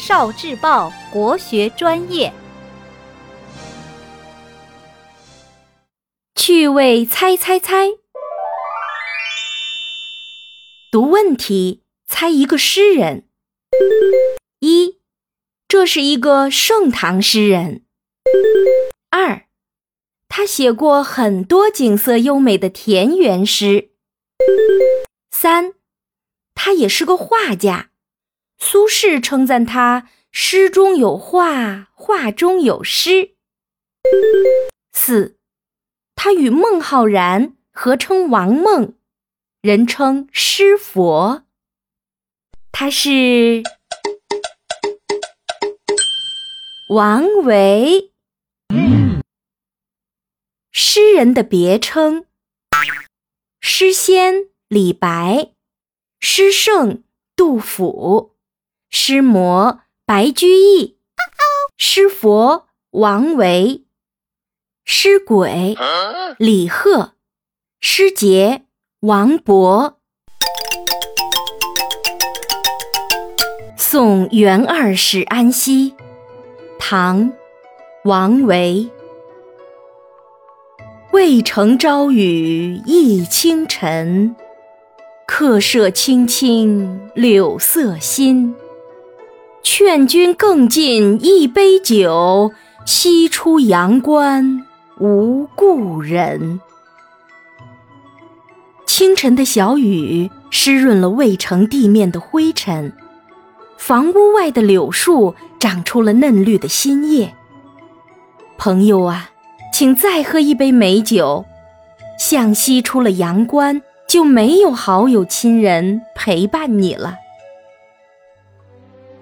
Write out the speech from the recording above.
少智报国学专业，趣味猜猜猜，读问题，猜一个诗人。一，这是一个盛唐诗人。二，他写过很多景色优美的田园诗。三，他也是个画家。苏轼称赞他诗中有画，画中有诗。四，他与孟浩然合称王孟，人称诗佛。他是王维，诗人的别称：诗仙李白，诗圣杜甫。诗魔白居易，诗佛王维，诗鬼李贺，诗杰王勃。送元二使安西，唐·王维。渭城朝雨浥轻尘，客舍青青柳色新。劝君更尽一杯酒，西出阳关无故人。清晨的小雨湿润了渭城地面的灰尘，房屋外的柳树长出了嫩绿的新叶。朋友啊，请再喝一杯美酒。向西出了阳关，就没有好友亲人陪伴你了。